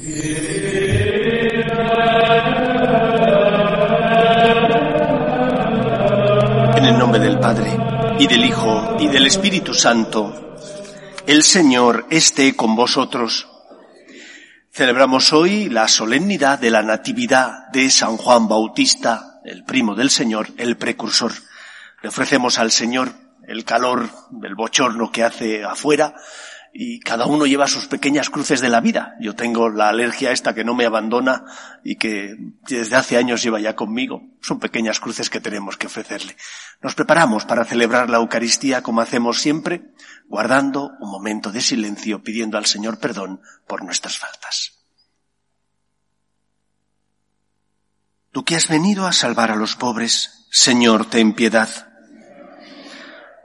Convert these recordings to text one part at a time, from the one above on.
En el nombre del Padre, y del Hijo, y del Espíritu Santo, el Señor esté con vosotros. Celebramos hoy la solemnidad de la Natividad de San Juan Bautista, el primo del Señor, el precursor. Le ofrecemos al Señor el calor del bochorno que hace afuera, y cada uno lleva sus pequeñas cruces de la vida. Yo tengo la alergia esta que no me abandona y que desde hace años lleva ya conmigo. Son pequeñas cruces que tenemos que ofrecerle. Nos preparamos para celebrar la Eucaristía como hacemos siempre, guardando un momento de silencio pidiendo al Señor perdón por nuestras faltas. Tú que has venido a salvar a los pobres, Señor, ten piedad.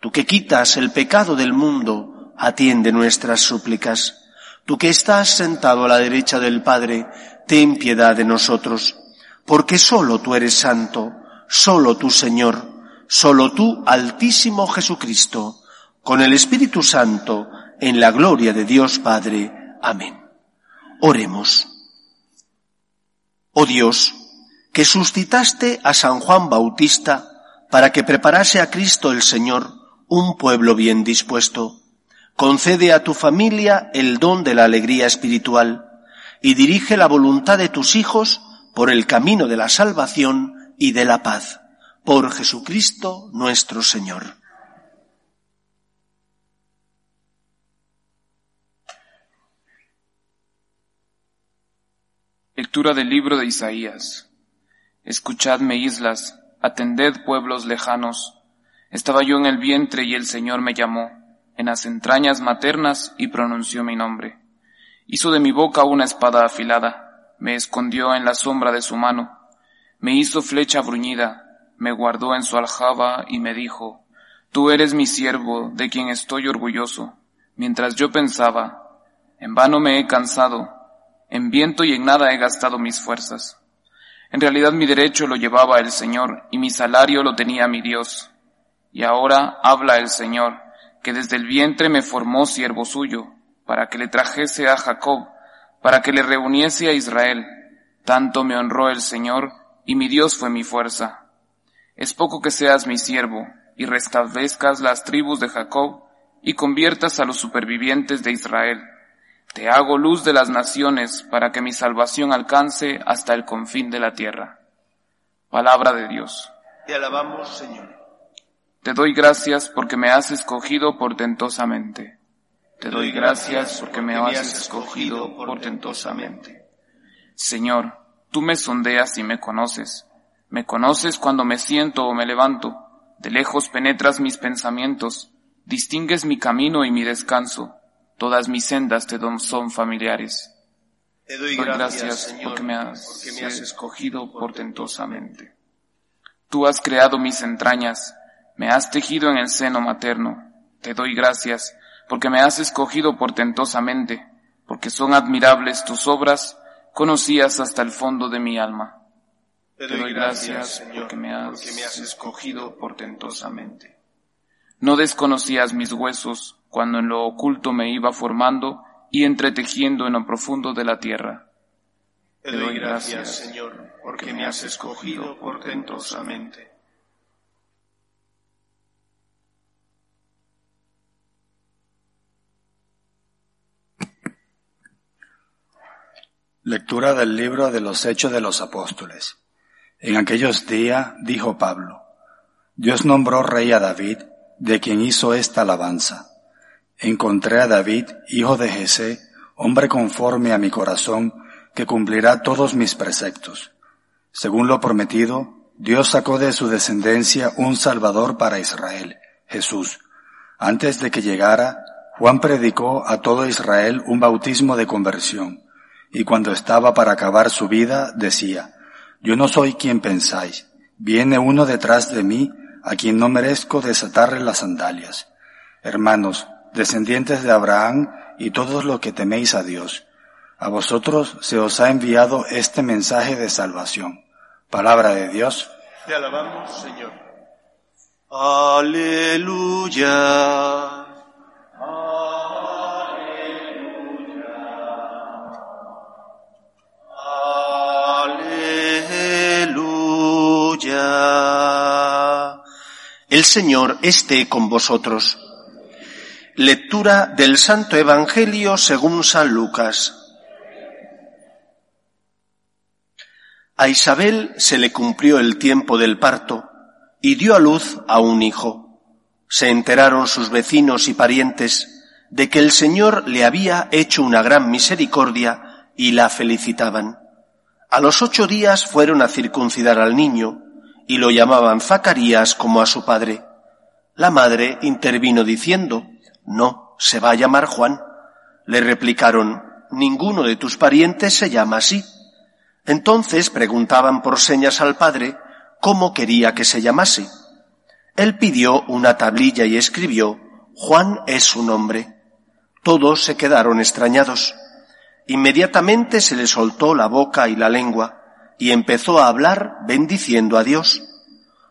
Tú que quitas el pecado del mundo, atiende nuestras súplicas. Tú que estás sentado a la derecha del Padre, ten piedad de nosotros, porque solo tú eres santo, solo tú Señor, solo tú Altísimo Jesucristo, con el Espíritu Santo, en la gloria de Dios Padre. Amén. Oremos. Oh Dios, que suscitaste a San Juan Bautista para que preparase a Cristo el Señor, un pueblo bien dispuesto. Concede a tu familia el don de la alegría espiritual y dirige la voluntad de tus hijos por el camino de la salvación y de la paz. Por Jesucristo nuestro Señor. Lectura del libro de Isaías. Escuchadme islas, atended pueblos lejanos estaba yo en el vientre y el Señor me llamó, en las entrañas maternas y pronunció mi nombre. Hizo de mi boca una espada afilada, me escondió en la sombra de su mano, me hizo flecha bruñida, me guardó en su aljaba y me dijo, Tú eres mi siervo, de quien estoy orgulloso. Mientras yo pensaba, en vano me he cansado, en viento y en nada he gastado mis fuerzas. En realidad mi derecho lo llevaba el Señor y mi salario lo tenía mi Dios. Y ahora habla el Señor, que desde el vientre me formó siervo suyo, para que le trajese a Jacob, para que le reuniese a Israel. Tanto me honró el Señor, y mi Dios fue mi fuerza. Es poco que seas mi siervo, y restablezcas las tribus de Jacob, y conviertas a los supervivientes de Israel. Te hago luz de las naciones, para que mi salvación alcance hasta el confín de la tierra. Palabra de Dios. Te alabamos, Señor. Te doy gracias porque me has escogido portentosamente. Te doy gracias porque me has escogido portentosamente. Señor, tú me sondeas y me conoces. Me conoces cuando me siento o me levanto. De lejos penetras mis pensamientos. Distingues mi camino y mi descanso. Todas mis sendas te son familiares. Te doy gracias, porque, me has, porque me has escogido portentosamente. Tú has creado mis entrañas me has tejido en el seno materno. Te doy gracias, porque me has escogido portentosamente, porque son admirables tus obras, conocías hasta el fondo de mi alma. Te doy, gracias, porque, me has, porque me has escogido portentosamente. No desconocías mis huesos cuando en lo oculto me iba formando y entretejiendo en lo profundo de la tierra. Te doy gracias, Señor, porque me has escogido portentosamente. Lectura del libro de los Hechos de los Apóstoles. En aquellos días dijo Pablo, Dios nombró rey a David, de quien hizo esta alabanza. Encontré a David, hijo de Jesé, hombre conforme a mi corazón, que cumplirá todos mis preceptos. Según lo prometido, Dios sacó de su descendencia un Salvador para Israel, Jesús. Antes de que llegara, Juan predicó a todo Israel un bautismo de conversión, y cuando estaba para acabar su vida, decía, yo no soy quien pensáis. Viene uno detrás de mí a quien no merezco desatarle las sandalias. Hermanos, descendientes de Abraham y todos los que teméis a Dios, a vosotros se os ha enviado este mensaje de salvación. Palabra de Dios. Te alabamos, Señor. Aleluya. El Señor esté con vosotros. Lectura del Santo Evangelio según San Lucas. A Isabel se le cumplió el tiempo del parto y dio a luz a un hijo. Se enteraron sus vecinos y parientes de que el Señor le había hecho una gran misericordia y la felicitaban. A los ocho días fueron a circuncidar al niño y lo llamaban Zacarías como a su padre. La madre intervino diciendo, no, se va a llamar Juan. Le replicaron, ninguno de tus parientes se llama así. Entonces preguntaban por señas al padre cómo quería que se llamase. Él pidió una tablilla y escribió, Juan es su nombre. Todos se quedaron extrañados. Inmediatamente se le soltó la boca y la lengua y empezó a hablar bendiciendo a Dios.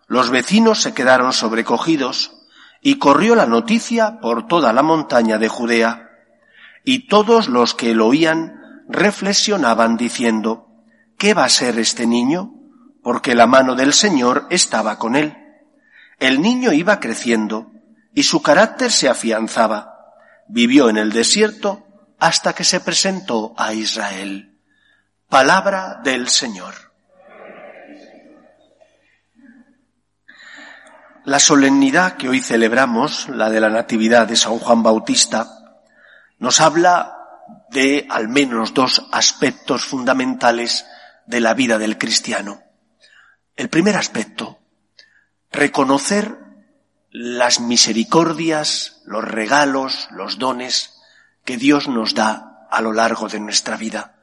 Los vecinos se quedaron sobrecogidos y corrió la noticia por toda la montaña de Judea. Y todos los que lo oían reflexionaban diciendo, ¿qué va a ser este niño? Porque la mano del Señor estaba con él. El niño iba creciendo y su carácter se afianzaba. Vivió en el desierto hasta que se presentó a Israel. Palabra del Señor. La solemnidad que hoy celebramos, la de la Natividad de San Juan Bautista, nos habla de al menos dos aspectos fundamentales de la vida del cristiano. El primer aspecto, reconocer las misericordias, los regalos, los dones que Dios nos da a lo largo de nuestra vida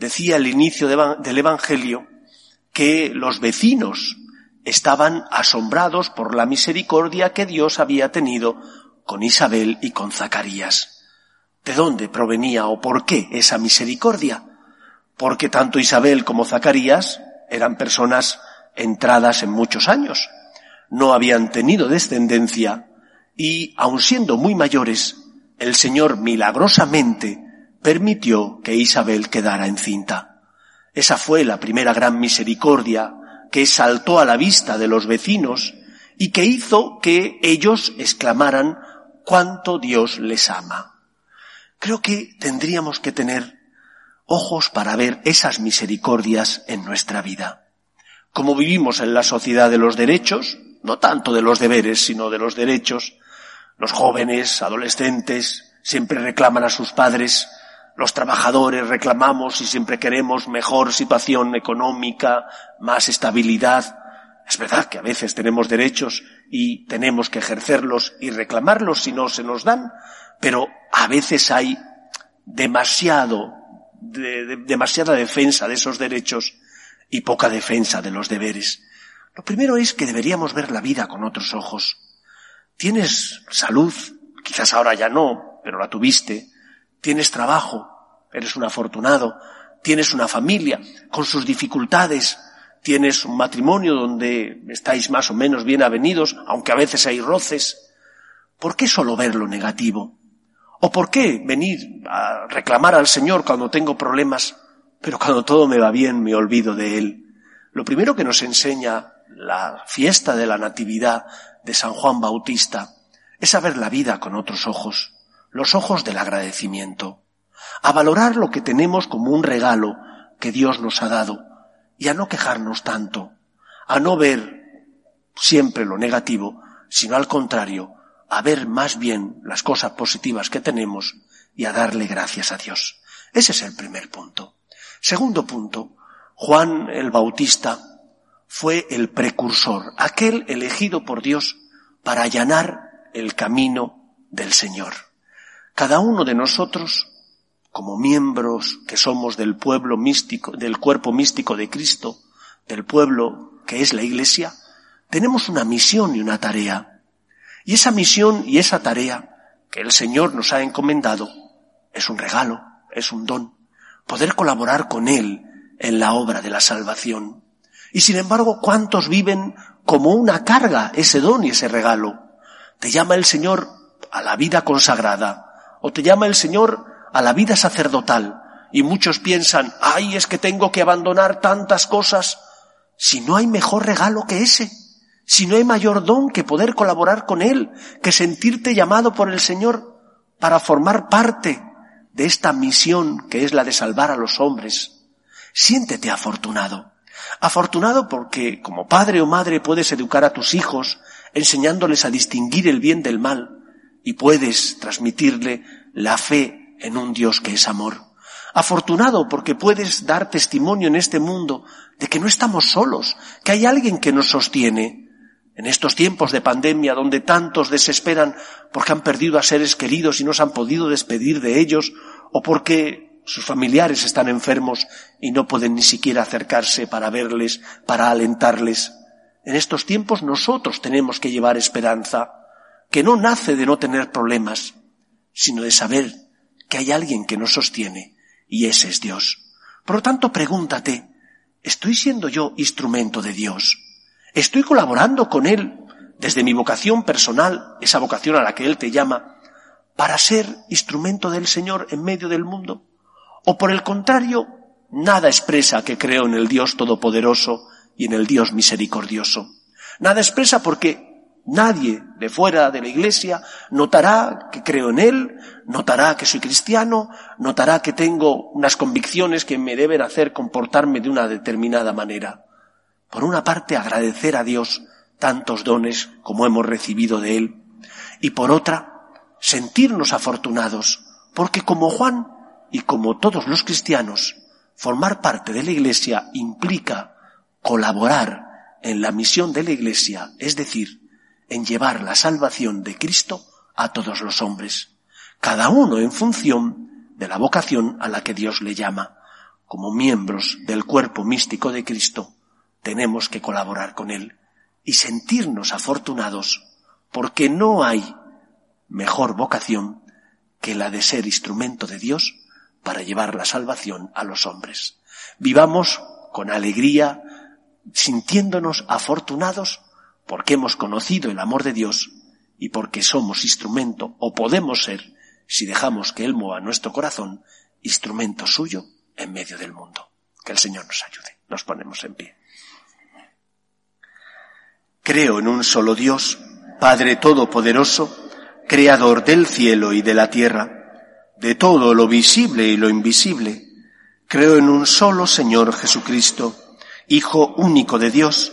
decía al inicio del Evangelio que los vecinos estaban asombrados por la misericordia que Dios había tenido con Isabel y con Zacarías. ¿De dónde provenía o por qué esa misericordia? Porque tanto Isabel como Zacarías eran personas entradas en muchos años, no habían tenido descendencia y, aun siendo muy mayores, el Señor milagrosamente permitió que Isabel quedara encinta. Esa fue la primera gran misericordia que saltó a la vista de los vecinos y que hizo que ellos exclamaran cuánto Dios les ama. Creo que tendríamos que tener ojos para ver esas misericordias en nuestra vida. Como vivimos en la sociedad de los derechos, no tanto de los deberes, sino de los derechos, los jóvenes, adolescentes, siempre reclaman a sus padres los trabajadores reclamamos y siempre queremos mejor situación económica, más estabilidad. Es verdad que a veces tenemos derechos y tenemos que ejercerlos y reclamarlos si no se nos dan, pero a veces hay demasiado, demasiada defensa de esos derechos y poca defensa de los deberes. Lo primero es que deberíamos ver la vida con otros ojos. Tienes salud, quizás ahora ya no, pero la tuviste. Tienes trabajo, eres un afortunado, tienes una familia con sus dificultades, tienes un matrimonio donde estáis más o menos bien avenidos, aunque a veces hay roces. ¿Por qué solo ver lo negativo? ¿O por qué venir a reclamar al Señor cuando tengo problemas, pero cuando todo me va bien me olvido de Él? Lo primero que nos enseña la fiesta de la Natividad de San Juan Bautista es a ver la vida con otros ojos, los ojos del agradecimiento a valorar lo que tenemos como un regalo que Dios nos ha dado y a no quejarnos tanto, a no ver siempre lo negativo, sino al contrario, a ver más bien las cosas positivas que tenemos y a darle gracias a Dios. Ese es el primer punto. Segundo punto, Juan el Bautista fue el precursor, aquel elegido por Dios para allanar el camino del Señor. Cada uno de nosotros, como miembros que somos del pueblo místico, del cuerpo místico de Cristo, del pueblo que es la Iglesia, tenemos una misión y una tarea. Y esa misión y esa tarea que el Señor nos ha encomendado es un regalo, es un don. Poder colaborar con Él en la obra de la salvación. Y sin embargo, ¿cuántos viven como una carga ese don y ese regalo? Te llama el Señor a la vida consagrada o te llama el Señor a la vida sacerdotal y muchos piensan, ay, es que tengo que abandonar tantas cosas si no hay mejor regalo que ese, si no hay mayor don que poder colaborar con Él, que sentirte llamado por el Señor para formar parte de esta misión que es la de salvar a los hombres. Siéntete afortunado. Afortunado porque como padre o madre puedes educar a tus hijos enseñándoles a distinguir el bien del mal y puedes transmitirle la fe en un Dios que es amor. Afortunado porque puedes dar testimonio en este mundo de que no estamos solos, que hay alguien que nos sostiene. En estos tiempos de pandemia donde tantos desesperan porque han perdido a seres queridos y no se han podido despedir de ellos o porque sus familiares están enfermos y no pueden ni siquiera acercarse para verles, para alentarles. En estos tiempos nosotros tenemos que llevar esperanza, que no nace de no tener problemas, sino de saber que hay alguien que nos sostiene y ese es Dios. Por lo tanto, pregúntate, ¿estoy siendo yo instrumento de Dios? ¿Estoy colaborando con Él desde mi vocación personal, esa vocación a la que Él te llama, para ser instrumento del Señor en medio del mundo? ¿O por el contrario, nada expresa que creo en el Dios Todopoderoso y en el Dios misericordioso? Nada expresa porque Nadie de fuera de la iglesia notará que creo en Él, notará que soy cristiano, notará que tengo unas convicciones que me deben hacer comportarme de una determinada manera. Por una parte, agradecer a Dios tantos dones como hemos recibido de Él. Y por otra, sentirnos afortunados, porque como Juan y como todos los cristianos, formar parte de la Iglesia implica colaborar en la misión de la Iglesia, es decir, en llevar la salvación de Cristo a todos los hombres, cada uno en función de la vocación a la que Dios le llama. Como miembros del cuerpo místico de Cristo, tenemos que colaborar con Él y sentirnos afortunados porque no hay mejor vocación que la de ser instrumento de Dios para llevar la salvación a los hombres. Vivamos con alegría, sintiéndonos afortunados porque hemos conocido el amor de Dios y porque somos instrumento, o podemos ser, si dejamos que Él mueva nuestro corazón, instrumento suyo en medio del mundo. Que el Señor nos ayude. Nos ponemos en pie. Creo en un solo Dios, Padre Todopoderoso, Creador del cielo y de la tierra, de todo lo visible y lo invisible. Creo en un solo Señor Jesucristo, Hijo único de Dios,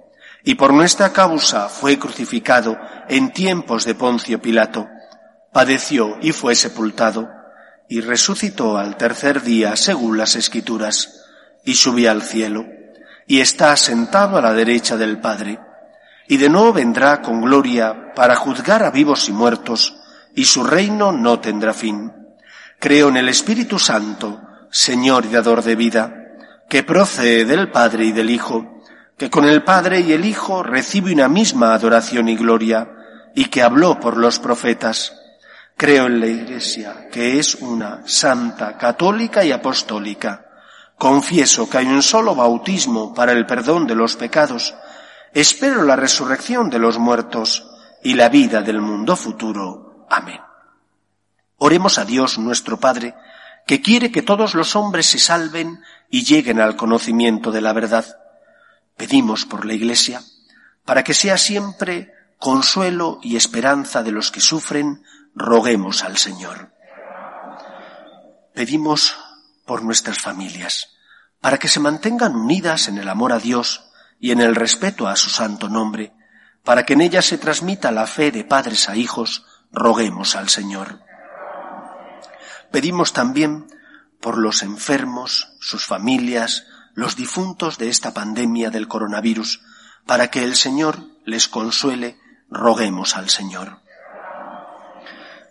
y por nuestra causa fue crucificado en tiempos de Poncio Pilato, padeció y fue sepultado, y resucitó al tercer día según las Escrituras, y subió al cielo, y está sentado a la derecha del Padre, y de nuevo vendrá con gloria para juzgar a vivos y muertos, y su reino no tendrá fin. Creo en el Espíritu Santo, Señor y dador de vida, que procede del Padre y del Hijo, que con el Padre y el Hijo recibe una misma adoración y gloria, y que habló por los profetas. Creo en la Iglesia, que es una santa, católica y apostólica. Confieso que hay un solo bautismo para el perdón de los pecados, Espero la resurrección de los muertos y la vida del mundo futuro. Amén. Oremos a Dios nuestro Padre, que quiere que todos los hombres se salven y lleguen al conocimiento de la verdad. Pedimos por la Iglesia, para que sea siempre consuelo y esperanza de los que sufren, roguemos al Señor. Pedimos por nuestras familias, para que se mantengan unidas en el amor a Dios y en el respeto a su santo nombre, para que en ellas se transmita la fe de padres a hijos, roguemos al Señor. Pedimos también por los enfermos, sus familias, los difuntos de esta pandemia del coronavirus, para que el Señor les consuele, roguemos al Señor.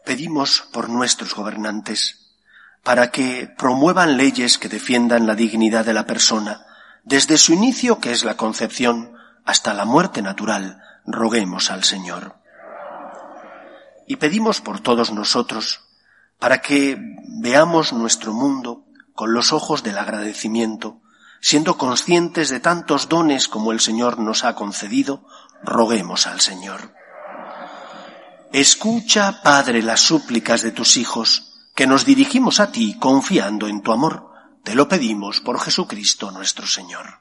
Pedimos por nuestros gobernantes, para que promuevan leyes que defiendan la dignidad de la persona, desde su inicio, que es la concepción, hasta la muerte natural, roguemos al Señor. Y pedimos por todos nosotros, para que veamos nuestro mundo con los ojos del agradecimiento, siendo conscientes de tantos dones como el Señor nos ha concedido, roguemos al Señor. Escucha, Padre, las súplicas de tus hijos, que nos dirigimos a ti confiando en tu amor. Te lo pedimos por Jesucristo nuestro Señor.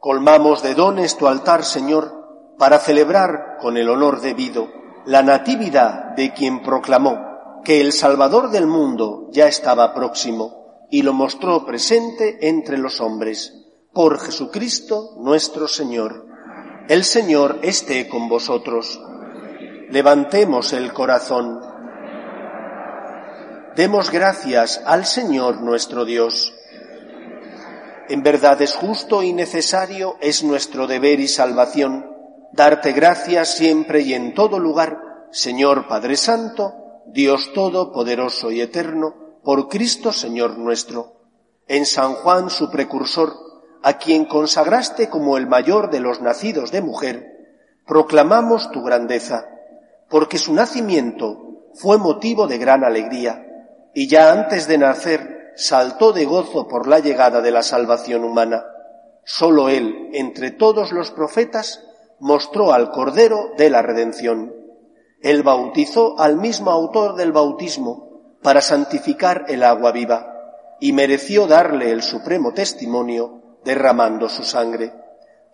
Colmamos de dones tu altar, Señor, para celebrar con el honor debido la natividad de quien proclamó que el Salvador del mundo ya estaba próximo y lo mostró presente entre los hombres, por Jesucristo nuestro Señor. El Señor esté con vosotros. Levantemos el corazón. Demos gracias al Señor nuestro Dios. En verdad es justo y necesario, es nuestro deber y salvación, darte gracias siempre y en todo lugar, Señor Padre Santo, Dios Todopoderoso y Eterno, por Cristo Señor nuestro. En San Juan, su precursor, a quien consagraste como el mayor de los nacidos de mujer, proclamamos tu grandeza, porque su nacimiento fue motivo de gran alegría, y ya antes de nacer saltó de gozo por la llegada de la salvación humana. Solo él, entre todos los profetas, mostró al Cordero de la redención. Él bautizó al mismo autor del bautismo para santificar el agua viva y mereció darle el supremo testimonio derramando su sangre.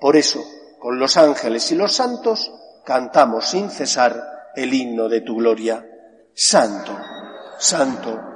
Por eso, con los ángeles y los santos, cantamos sin cesar el himno de tu gloria. Santo, santo,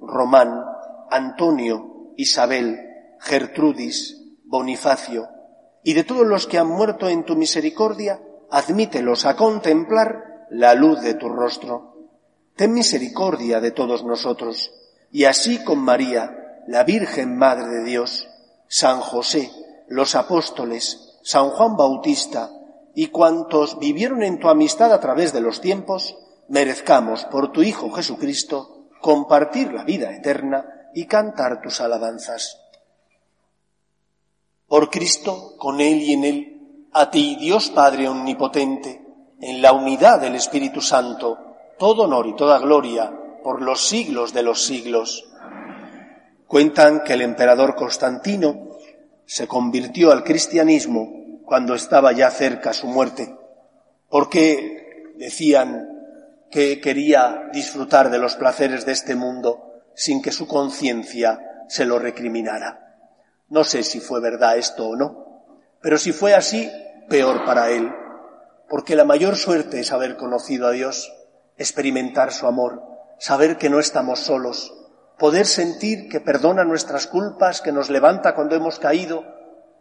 Román, Antonio, Isabel, Gertrudis, Bonifacio, y de todos los que han muerto en tu misericordia, admítelos a contemplar la luz de tu rostro. Ten misericordia de todos nosotros, y así con María, la Virgen Madre de Dios, San José, los apóstoles, San Juan Bautista, y cuantos vivieron en tu amistad a través de los tiempos, merezcamos por tu Hijo Jesucristo compartir la vida eterna y cantar tus alabanzas. Por Cristo, con Él y en Él, a ti, Dios Padre Omnipotente, en la unidad del Espíritu Santo, todo honor y toda gloria por los siglos de los siglos. Cuentan que el emperador Constantino se convirtió al cristianismo cuando estaba ya cerca su muerte, porque decían que quería disfrutar de los placeres de este mundo sin que su conciencia se lo recriminara. No sé si fue verdad esto o no, pero si fue así, peor para él, porque la mayor suerte es haber conocido a Dios, experimentar su amor, saber que no estamos solos, poder sentir que perdona nuestras culpas, que nos levanta cuando hemos caído,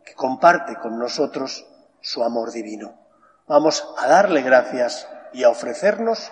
que comparte con nosotros su amor divino. Vamos a darle gracias y a ofrecernos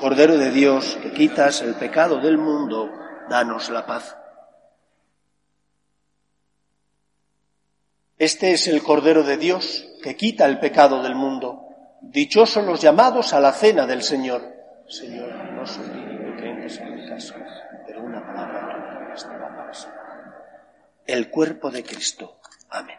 Cordero de Dios, que quitas el pecado del mundo, danos la paz. Este es el Cordero de Dios que quita el pecado del mundo. Dichosos los llamados a la cena del Señor. Señor, no soy digno que en mi casa, pero una palabra tuya estará para El cuerpo de Cristo. Amén.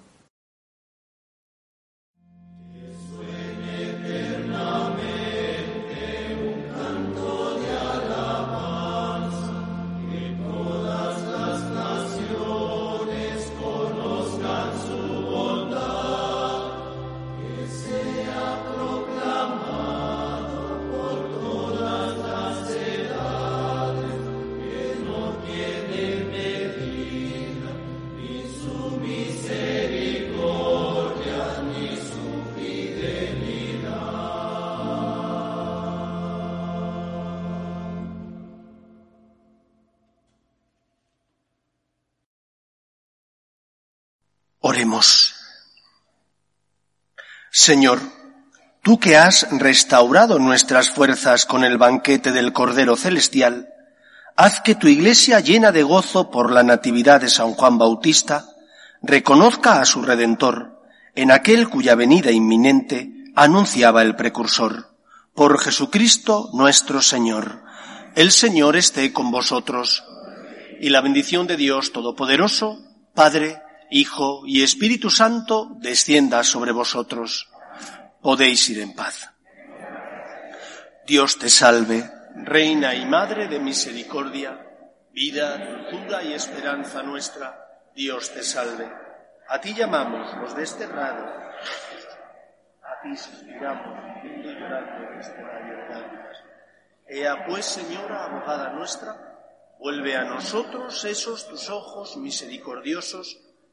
Señor, tú que has restaurado nuestras fuerzas con el banquete del Cordero Celestial, haz que tu iglesia llena de gozo por la natividad de San Juan Bautista, reconozca a su Redentor en aquel cuya venida inminente anunciaba el precursor. Por Jesucristo nuestro Señor. El Señor esté con vosotros. Y la bendición de Dios Todopoderoso, Padre, Hijo y Espíritu Santo descienda sobre vosotros. Podéis ir en paz. Dios te salve, Reina y Madre de Misericordia, vida, dulzura y esperanza nuestra. Dios te salve. A ti llamamos los desterrados. A ti suspiramos, y llorando este de lágrimas. Ea pues, Señora, abogada nuestra, vuelve a nosotros esos tus ojos misericordiosos